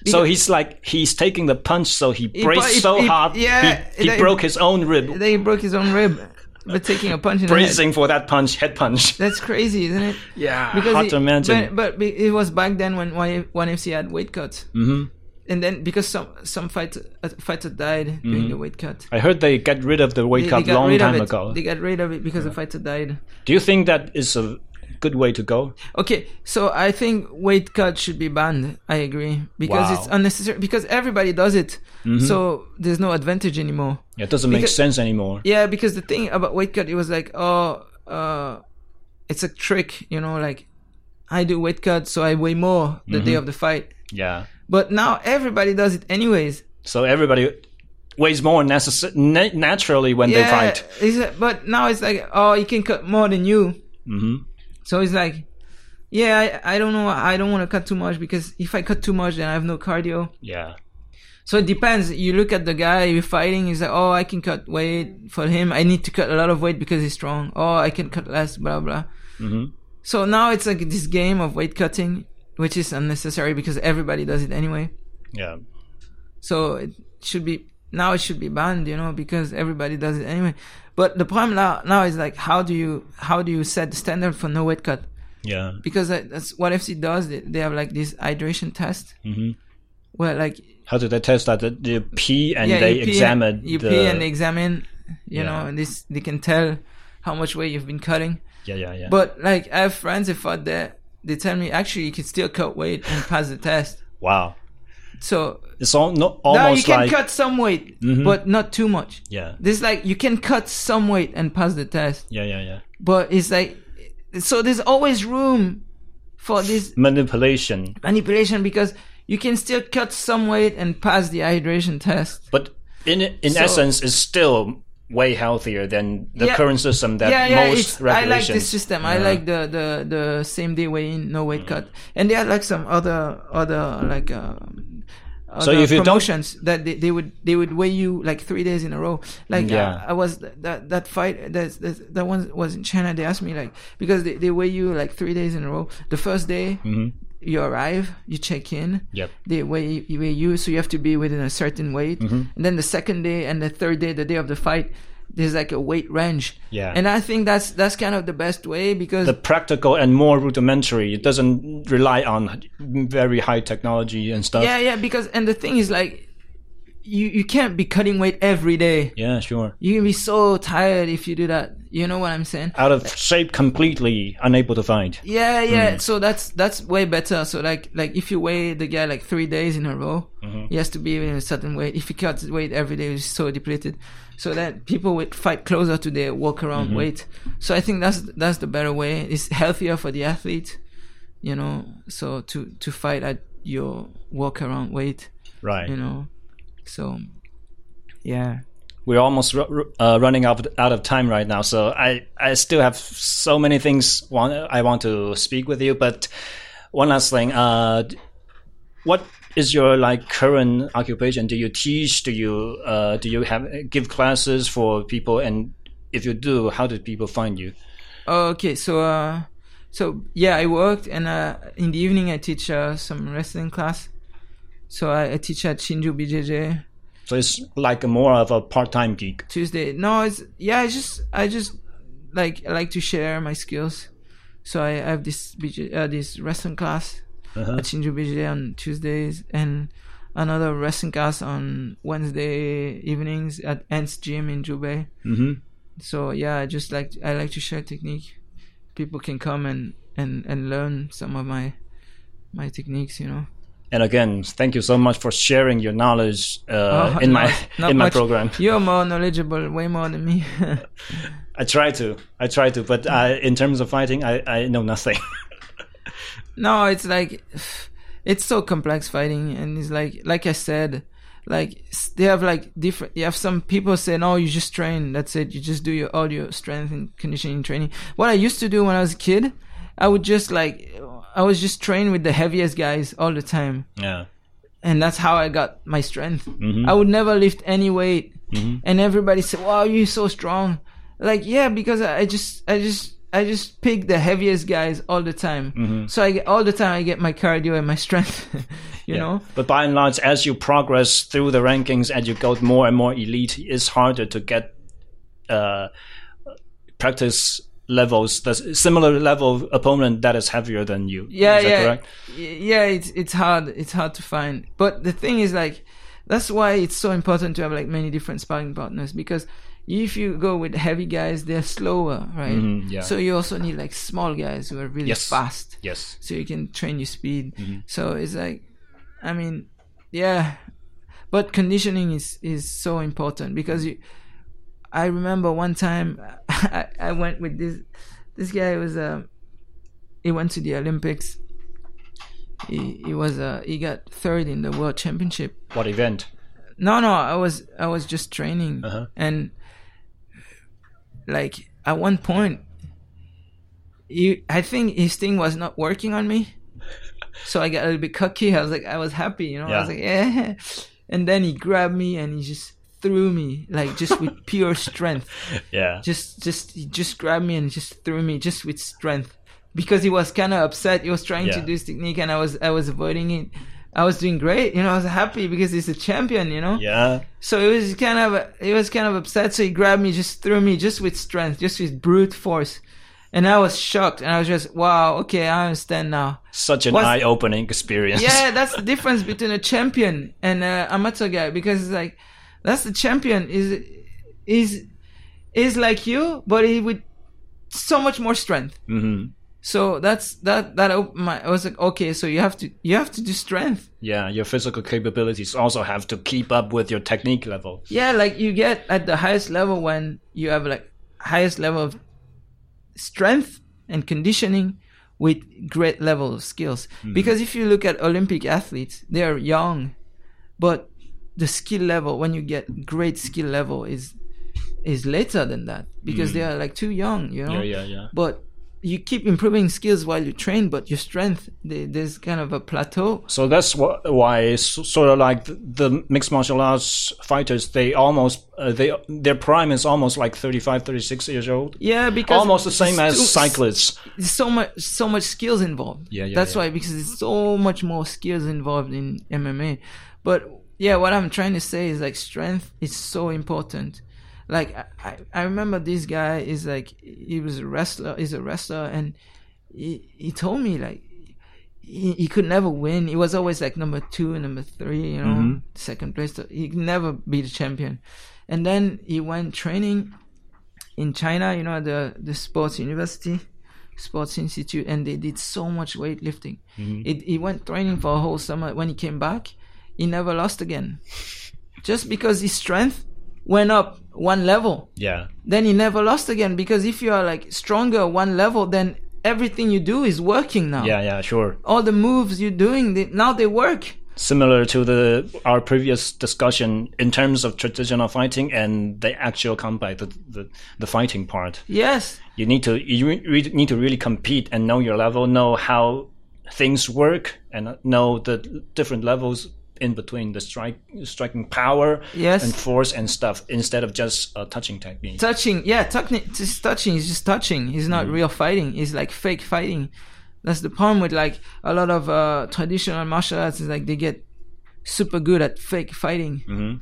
So he's like he's taking the punch, so he He braced he- so he- hard, yeah, he, that- broke his own rib, Then he broke his own rib, but taking a punch in the head. bracing for that punch, head punch. That's crazy, isn't it? Yeah, Because hard to imagine. But, but it was back then when one FC had weight cuts, hmm and then because some some fighter uh, fighter died during the weight cut. I heard they got rid of the weight They, cut they long time ago. They got rid of it because the fighter died. Do you think that is a good way to go? Okay, so I think weight cut should be banned. I agree because Wow. it's unnecessary. Because everybody does it, so there's no advantage anymore. It doesn't make sense anymore. Yeah, because the thing about weight cut, it was like, oh, uh, it's a trick, you know, like I do weight cut, so I weigh more the day of the fight. Yeah. But now everybody does it anyways. So everybody weighs more necess- na- naturally when they fight. but now it's like, oh, he can cut more than you. Mm-hmm. So it's like, yeah, I, I don't know, I don't want to cut too much because if I cut too much, then I have no cardio. Yeah. So it depends. You look at the guy you're fighting. He's like, oh, I can cut weight for him. I need to cut a lot of weight because he's strong. Oh, I can cut less. Blah blah. Mm-hmm. So now it's like this game of weight cutting, which is unnecessary because everybody does it anyway. Yeah. So it should be now it should be banned, you know, because everybody does it anyway. But the problem now now is like how do you how do you set the standard for no weight cut? Yeah. Because that's what FC does. They, they have like this hydration test hmm where like How do they test that? The- pee and yeah, they you pee examine and, you the. pee and they examine, you Yeah. know, and this they can tell how much weight you've been cutting. yeah, yeah, yeah. But like I have friends that fought there, they tell me actually you can still cut weight and pass the test. wow. So It's all, no, now you can like. cut some weight, Mhm. but not too much. Yeah. This like you can cut some weight and pass the test, Yeah, yeah, yeah. but it's like so there's always room for this Manipulation. manipulation because you can still cut some weight and pass the hydration test. But in in So- essence, it's still way healthier than the Yeah. current system that yeah, yeah, most it's, I like regulations. this system. I like the, the, the same day weigh in, no weight cut, and they had like some other other like uh, So other if you don't- promotions that they, they would they would weigh you like three days in a row. Like Yeah. uh, I was that that fight that that, that one was in China. They asked me like because they, they weigh you like three days in a row. The first day you arrive, you check in. Yep. They weigh, weigh you, so you have to be within a certain weight. Mm-hmm. And then the second day and the third day, the day of the fight, there's like a weight range. Yeah. And I think that's that's kind of the best way because the practical and more rudimentary. It doesn't rely on very high technology and stuff. yeah, yeah. Because and the thing is like, you you can't be cutting weight every day. Yeah, sure. You can be so tired if you do that. You know what I'm saying? Out of shape, completely unable to find. Yeah, yeah. Hmm. So that's that's way better. So like like if you weigh the guy like three days in a row, mm-hmm. he has to be in a certain weight. If he cuts weight every day, he's so depleted. So that people would fight closer to their walk around mm-hmm. weight. So I think that's that's the better way. It's healthier for the athlete, you know. So to to fight at your walk around weight, Right. you know. So yeah. We're almost ru- ru- uh, running out of, out of time right now, so I, I still have so many things want, I want to speak with you. But one last thing, uh, what is your like current occupation? Do you teach? Do you uh, do you have give classes for people? And if you do, how do people find you? Okay, so uh, so yeah, I worked, and uh, in the evening I teach uh, some wrestling class. So I, I teach at Shinju BJJ So it's like more of a part time gig. Tuesday. No, it's yeah. I just I just like I like to share my skills. So I, I have this BJ, uh, this wrestling class Uh-huh. at Shinju BJJ on Tuesdays, and another wrestling class on Wednesday evenings at Ants Gym in Zhubei. hmm so yeah i just like i like to share technique people can come and and and learn some of my my techniques you know And again, thank you so much for sharing your knowledge uh, Oh, in my in my much. program. you're more knowledgeable way more than me I try to, I try to, but uh, in terms of fighting, I, I know nothing. no it's like it's so complex fighting and it's like like i said like they have like different you have some people say no you just train that's it you just do your all your strength and conditioning training what i used to do when i was a kid i would just like i was just train with the heaviest guys all the time yeah. and that's how I got my strength. Mm-hmm. I would never lift any weight, mm-hmm. and everybody said, "Wow, you're so strong." Like, yeah, because I just, I just, I just pick the heaviest guys all the time. Mm-hmm. So I get all the time I get my cardio and my strength. you know, But by and large, as you progress through the rankings and you go more and more elite, it's harder to get uh, practice levels, the similar level opponent that is heavier than you. yeah, is that yeah, correct? Yeah. It's it's hard. It's hard to find. But the thing is, like, that's why it's so important to have like many different sparring partners because. If you go with heavy guys, they're slower, right? Mhm, yeah. So you also need like small guys who are really Yes. fast. Yes. so you can train your speed. Mm-hmm. So it's like, I mean, yeah, but conditioning is is so important because you. I remember one time I, I went with this this guy was um he went to the Olympics. He he was uh he got third in the world championship. What event? No, no, I was I was just training, Uh-huh. and like at one point, he I think his thing was not working on me, so I got a little bit cocky. I was like, I was happy, you know. I was like, yeah, and then he grabbed me and he just threw me like just with pure strength. Yeah. Just just he just grabbed me and just threw me just with strength because he was kind of upset. He was trying to do his technique and I was I was avoiding it. I was doing great, you know. I was happy because he's a champion, you know. Yeah. So it was kind of he was kind of upset. So he grabbed me, just threw me, just with strength, just with brute force, and I was shocked. And I was just, wow, okay, I understand now. Such an What's- eye-opening experience. Yeah, that's the difference between a champion and a amateur guy because it's like that's the champion is is is like you, but he with so much more strength. hmm So that's that that op- my I was like, okay, so you have to you have to do strength. Yeah. Your physical capabilities also have to keep up with your technique level. Yeah, like you get at the highest level when you have like highest level of strength and conditioning with great level of skills. Because if you look at Olympic athletes, they are young, but the skill level when you get great skill level is is later than that because they are like too young, you know. Yeah, yeah, yeah. But you keep improving skills while you train, but your strength the- there's kind of a plateau. So that's wh- why, sort of like the, the mixed martial arts fighters, they almost uh, they their prime is almost like 35, 36 years old. Yeah, because Almost the same as too- cyclists. So much so much skills involved. Yeah, yeah, That's yeah. why because there's so much more skills involved in MMA. But yeah, what I'm trying to say is like strength is so important. Like I, I, remember this guy is like he was a wrestler, he's a wrestler, and he he told me like he, he could never win. He was always like number two, number three, you know, Mm-hmm. second place. He could never be the champion. And then he went training in China, you know, the the sports university, sports institute, and they did so much weightlifting. It, he went training for a whole summer. When he came back, he never lost again, just because his strength went up one level. Yeah. Then he never lost again because if you are like stronger one level, then everything you do is working now. Yeah, yeah, sure. All the moves you're doing, they, now they work. Similar to the our previous discussion in terms of traditional fighting and the actual combat, the the, the fighting part. Yes. You need to you re- need to really compete and know your level, know how things work, and know the different levels in between the strike striking power Yes. and force and stuff instead of just a touching technique. touching yeah techni- just touching is just touching it's not real fighting it's like fake fighting that's the problem with like a lot of uh traditional martial arts is like they get super good at fake fighting Mhm.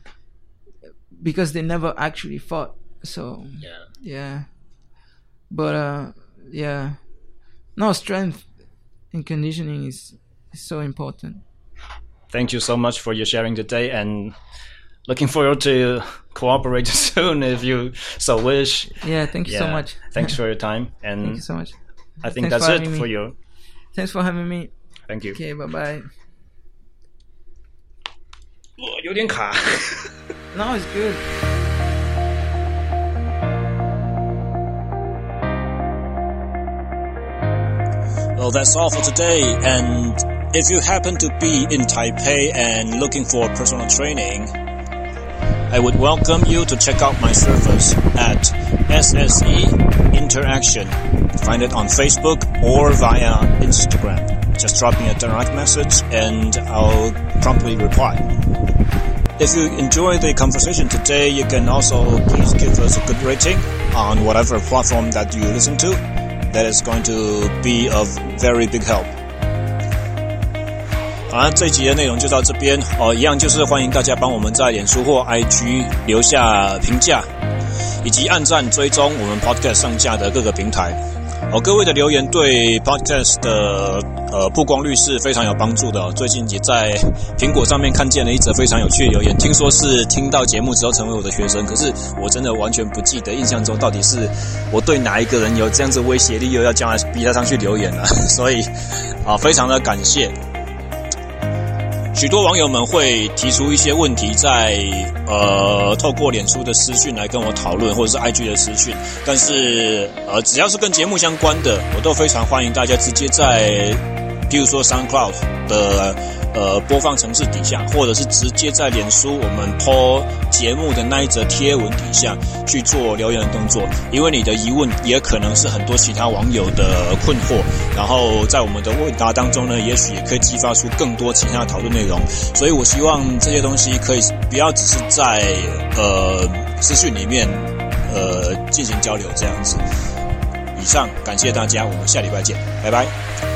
because they never actually fought so Yeah. yeah but uh yeah no strength and conditioning is, is so important Thank you so much for your sharing today and looking forward to cooperate soon if you so wish. yeah thank you so Yeah. much Thanks for your time and thank you so much I think Thanks that's for it having me. for you. thanks for having me Thank you. okay bye bye 我有点卡。 no it's good Well, that's all for today. And if you happen to be in Taipei and looking for personal training, I would welcome you to check out my service at SSE Interaction. Find it on Facebook or via Instagram. Just drop me a direct message and I'll promptly reply. If you enjoy the conversation today, you can also please give us a good rating on whatever platform that you listen to. That is going to be of very big help. 好，这一集的内容就到这边哦，一样就是欢迎大家帮我们在脸书或 IG 留下评价，以及按赞追踪我们 Podcast 上架的各个平台。哦，各位的留言对 Podcast 的呃曝光率是非常有帮助的、最近也在苹果上面看见了一则非常有趣的留言，听说是听到节目之后成为我的学生，可是我真的完全不记得印象中到底是我对哪一个人有这样子威胁力，又要将来逼他上去留言了，所以啊，非常的感谢。许多网友们会提出一些问题在，呃透过脸书的私讯来跟我讨论，或者是 IG 的私讯。但是呃，只要是跟节目相关的，我都非常欢迎大家直接在，譬如说 SoundCloud 的呃播放程式底下，或者是直接在脸书我们 po 节目的那一则贴文底下去做留言的动作，因为你的疑问也可能是很多其他网友的困惑，然后在我们的问答当中呢，也许也可以激发出更多其他的讨论内容，所以我希望这些东西可以不要只是在呃资讯里面呃进行交流这样子。以上感谢大家，我们下礼拜见，拜拜。